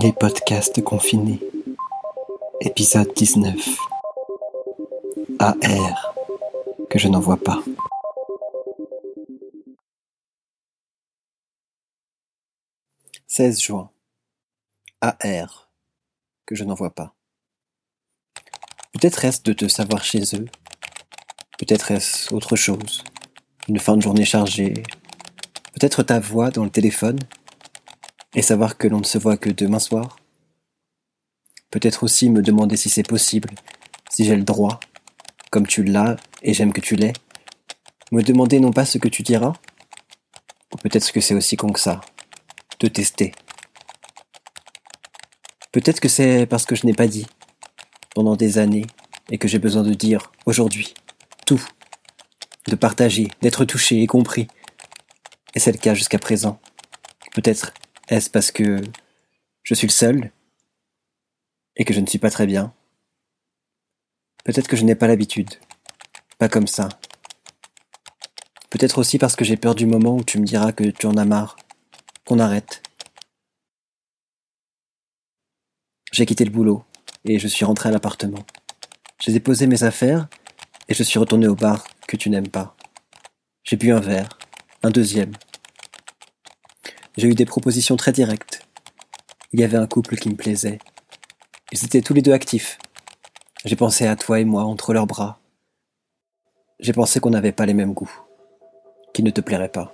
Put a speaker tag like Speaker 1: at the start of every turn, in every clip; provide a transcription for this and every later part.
Speaker 1: Les podcasts confinés. Épisode 19. AR. Que je n'en vois pas. 16 juin. AR. Que je n'en vois pas. Peut-être est-ce de te savoir chez eux. Peut-être est-ce autre chose. Une fin de journée chargée. Peut-être ta voix dans le téléphone et savoir que l'on ne se voit que demain soir? Peut-être aussi me demander si c'est possible, si j'ai le droit, comme tu l'as et j'aime que tu l'aies, me demander non pas ce que tu diras, ou peut-être que c'est aussi con que ça, te tester. Peut-être que c'est parce que je n'ai pas dit, pendant des années, et que j'ai besoin de dire, aujourd'hui, tout, de partager, d'être touché et compris. Et c'est le cas jusqu'à présent. Peut-être est-ce parce que je suis le seul et que je ne suis pas très bien? Peut-être que je n'ai pas l'habitude. Pas comme ça. Peut-être aussi parce que j'ai peur du moment où tu me diras que tu en as marre, qu'on arrête. J'ai quitté le boulot et je suis rentré à l'appartement. J'ai déposé mes affaires et je suis retourné au bar que tu n'aimes pas. J'ai bu un verre, un deuxième, j'ai eu des propositions très directes. Il y avait un couple qui me plaisait. Ils étaient tous les deux actifs. J'ai pensé à toi et moi entre leurs bras. J'ai pensé qu'on n'avait pas les mêmes goûts, qu'ils ne te plairaient pas.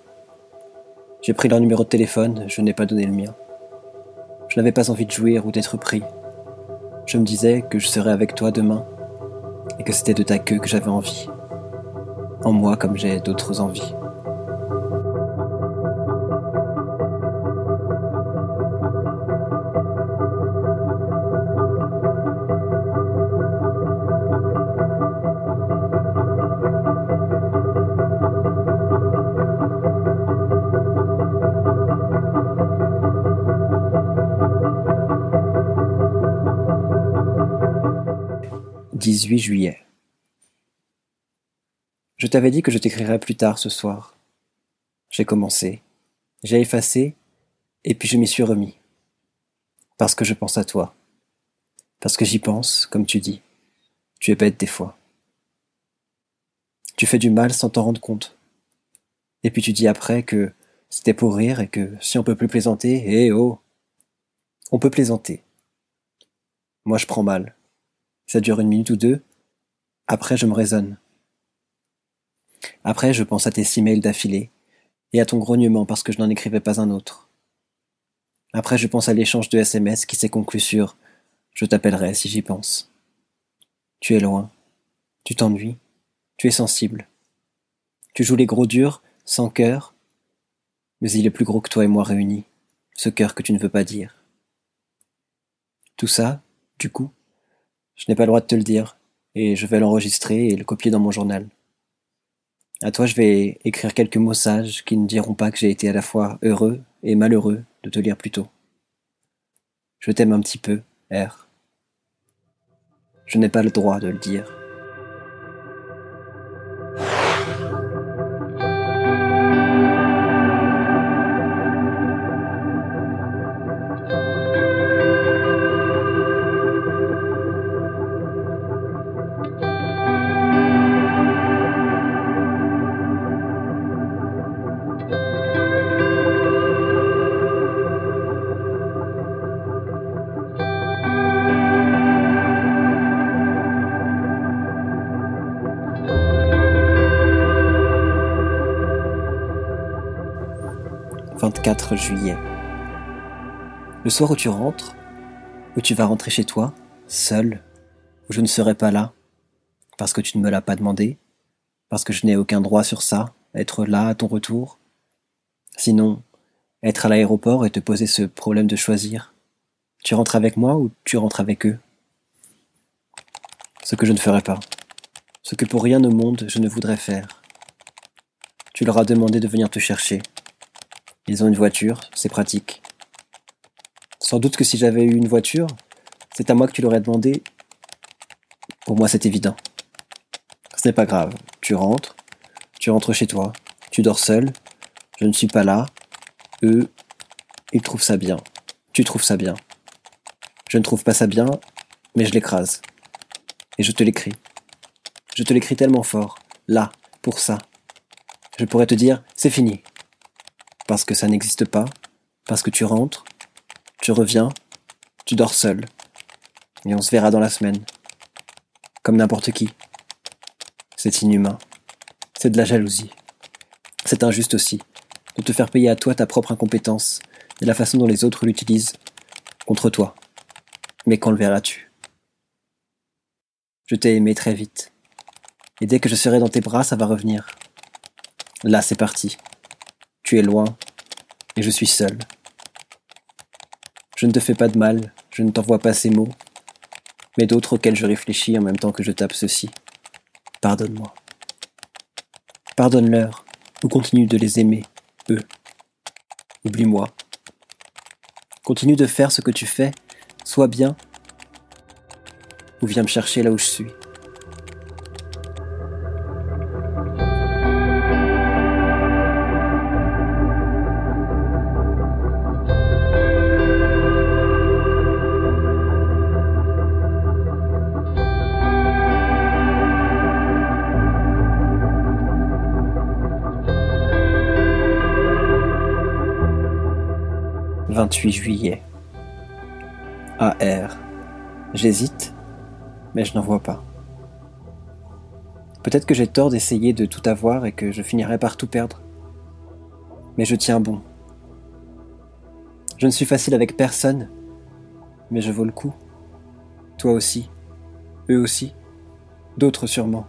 Speaker 1: J'ai pris leur numéro de téléphone, je n'ai pas donné le mien. Je n'avais pas envie de jouir ou d'être pris. Je me disais que je serais avec toi demain et que c'était de ta queue que j'avais envie. En moi comme j'ai d'autres envies. 18 juillet. Je t'avais dit que je t'écrirais plus tard ce soir. J'ai commencé, j'ai effacé, et puis je m'y suis remis. Parce que je pense à toi. Parce que j'y pense, comme tu dis. Tu es bête des fois. Tu fais du mal sans t'en rendre compte. Et puis tu dis après que c'était pour rire et que si on peut plus plaisanter, eh oh On peut plaisanter. Moi je prends mal. Ça dure une minute ou deux. Après, je me raisonne. Après, je pense à tes six mails d'affilée et à ton grognement parce que je n'en écrivais pas un autre. Après, je pense à l'échange de SMS qui s'est conclu sur Je t'appellerai si j'y pense. Tu es loin. Tu t'ennuies. Tu es sensible. Tu joues les gros durs, sans cœur, mais il est plus gros que toi et moi réunis, ce cœur que tu ne veux pas dire. Tout ça, du coup, je n'ai pas le droit de te le dire, et je vais l'enregistrer et le copier dans mon journal. À toi, je vais écrire quelques mots sages qui ne diront pas que j'ai été à la fois heureux et malheureux de te lire plus tôt. Je t'aime un petit peu, R. Je n'ai pas le droit de le dire. 24 juillet. Le soir où tu rentres, où tu vas rentrer chez toi, seul, où je ne serai pas là, parce que tu ne me l'as pas demandé, parce que je n'ai aucun droit sur ça, être là à ton retour. Sinon, être à l'aéroport et te poser ce problème de choisir. Tu rentres avec moi ou tu rentres avec eux? Ce que je ne ferai pas. Ce que pour rien au monde je ne voudrais faire. Tu leur as demandé de venir te chercher. Ils ont une voiture, c'est pratique. Sans doute que si j'avais eu une voiture, c'est à moi que tu l'aurais demandé. Pour moi, c'est évident. Ce n'est pas grave. Tu rentres, tu rentres chez toi, tu dors seul, je ne suis pas là, eux, Il trouve ça bien. Tu trouves ça bien. Je ne trouve pas ça bien, mais je l'écrase. Et je te l'écris. Je te l'écris tellement fort, là, pour ça. Je pourrais te dire, c'est fini. Parce que ça n'existe pas, parce que tu rentres, tu reviens, tu dors seul. Et on se verra dans la semaine. Comme n'importe qui. C'est inhumain. C'est de la jalousie. C'est injuste aussi, de te faire payer à toi ta propre incompétence et la façon dont les autres l'utilisent contre toi. Mais quand le verras-tu? Je t'ai aimé très vite. Et dès que je serai dans tes bras, ça va revenir. Là, c'est parti. Tu es loin, et je suis seul. Je ne te fais pas de mal, je ne t'envoie pas ces mots, mais d'autres auxquels je réfléchis en même temps que je tape ceci. Pardonne-moi. Pardonne-leur, ou continue de les aimer, eux. Oublie-moi. Continue de faire ce que tu fais, sois bien, ou viens me chercher là où je suis. 28 juillet. AR. J'hésite, mais je n'en vois pas. Peut-être que j'ai tort d'essayer de tout avoir et que je finirai par tout perdre. Mais je tiens bon. Je ne suis facile avec personne, mais je vaux le coup. Toi aussi, eux aussi, d'autres sûrement.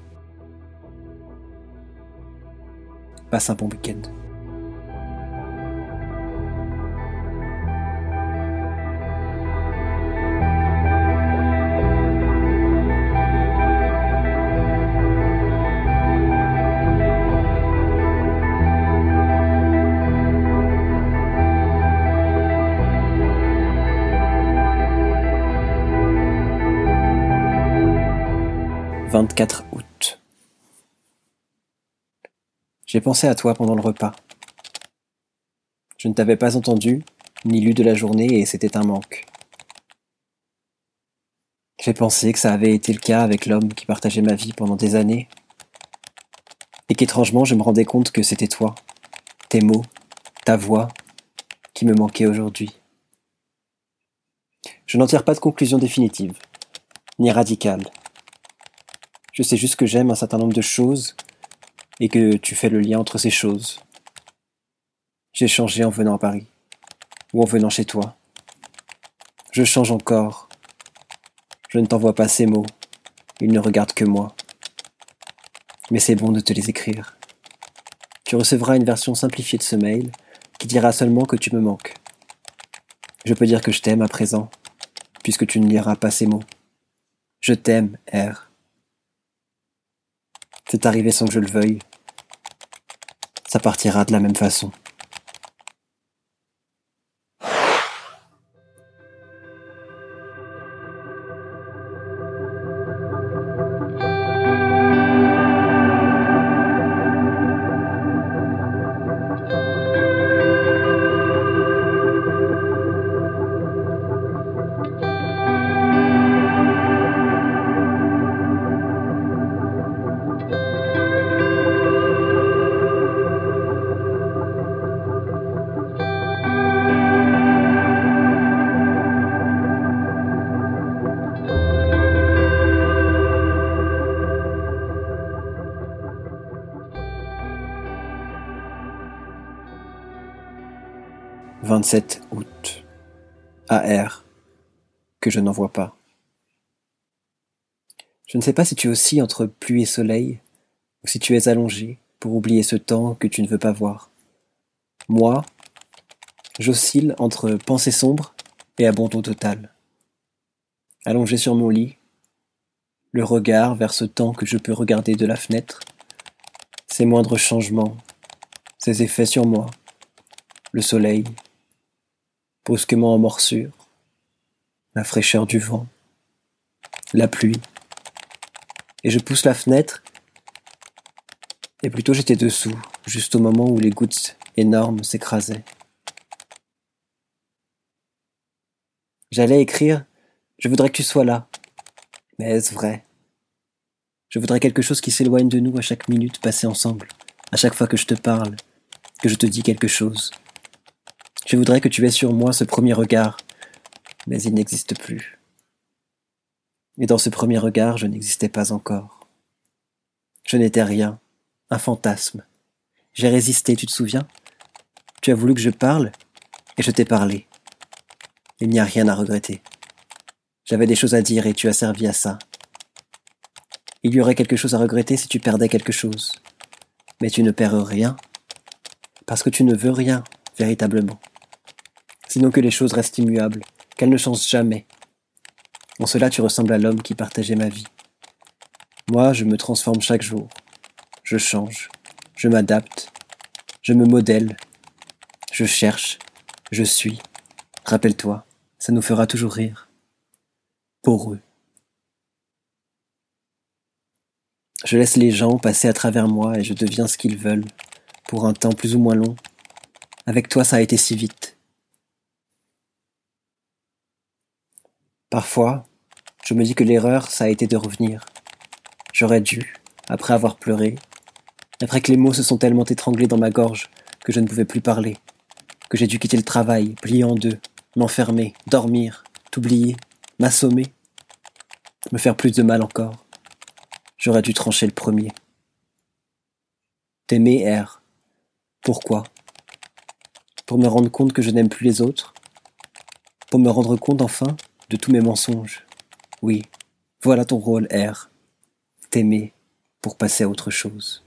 Speaker 1: Passe un bon week-end. 24 août. J'ai pensé à toi pendant le repas. Je ne t'avais pas entendu, ni lu de la journée, et c'était un manque. J'ai pensé que ça avait été le cas avec l'homme qui partageait ma vie pendant des années, et qu'étrangement je me rendais compte que c'était toi, tes mots, ta voix, qui me manquaient aujourd'hui. Je n'en tire pas de conclusion définitive, ni radicale. Je sais juste que j'aime un certain nombre de choses et que tu fais le lien entre ces choses. J'ai changé en venant à Paris ou en venant chez toi. Je change encore. Je ne t'envoie pas ces mots. Ils ne regardent que moi. Mais c'est bon de te les écrire. Tu recevras une version simplifiée de ce mail qui dira seulement que tu me manques. Je peux dire que je t'aime à présent, puisque tu ne liras pas ces mots. Je t'aime, R. C'est arrivé sans que je le veuille. Ça partira de la même façon. 27 août. AR. Que je n'en vois pas. Je ne sais pas si tu oscilles entre pluie et soleil, ou si tu es allongé pour oublier ce temps que tu ne veux pas voir. Moi, j'oscille entre pensée sombre et abandon total. Allongé sur mon lit, le regard vers ce temps que je peux regarder de la fenêtre, ses moindres changements, ses effets sur moi, le soleil, brusquement en morsure, la fraîcheur du vent, la pluie. Et je pousse la fenêtre, et plutôt j'étais dessous, juste au moment où les gouttes énormes s'écrasaient. J'allais écrire Je voudrais que tu sois là. Mais est-ce vrai? Je voudrais quelque chose qui s'éloigne de nous à chaque minute passée ensemble, à chaque fois que je te parle, que je te dis quelque chose. Je voudrais que tu aies sur moi ce premier regard, mais il n'existe plus. Et dans ce premier regard, je n'existais pas encore. Je n'étais rien, un fantasme. J'ai résisté, tu te souviens? Tu as voulu que je parle, et je t'ai parlé. Il n'y a rien à regretter. J'avais des choses à dire et tu as servi à ça. Il y aurait quelque chose à regretter si tu perdais quelque chose. Mais tu ne perds rien, parce que tu ne veux rien, véritablement. Sinon que les choses restent immuables, qu'elles ne changent jamais. En cela tu ressembles à l'homme qui partageait ma vie. Moi, je me transforme chaque jour. Je change, je m'adapte, je me modèle, je cherche, je suis. Rappelle-toi, ça nous fera toujours rire. Pour eux. Je laisse les gens passer à travers moi et je deviens ce qu'ils veulent, pour un temps plus ou moins long. Avec toi, ça a été si vite. Parfois, je me dis que l'erreur, ça a été de revenir. J'aurais dû, après avoir pleuré, après que les mots se sont tellement étranglés dans ma gorge que je ne pouvais plus parler, que j'ai dû quitter le travail, plier en deux, m'enfermer, dormir, t'oublier, m'assommer, me faire plus de mal encore. J'aurais dû trancher le premier. T'aimer R. Pourquoi? Pour me rendre compte que je n'aime plus les autres? Pour me rendre compte enfin de tous mes mensonges Oui, voilà ton rôle R. T'aimer pour passer à autre chose.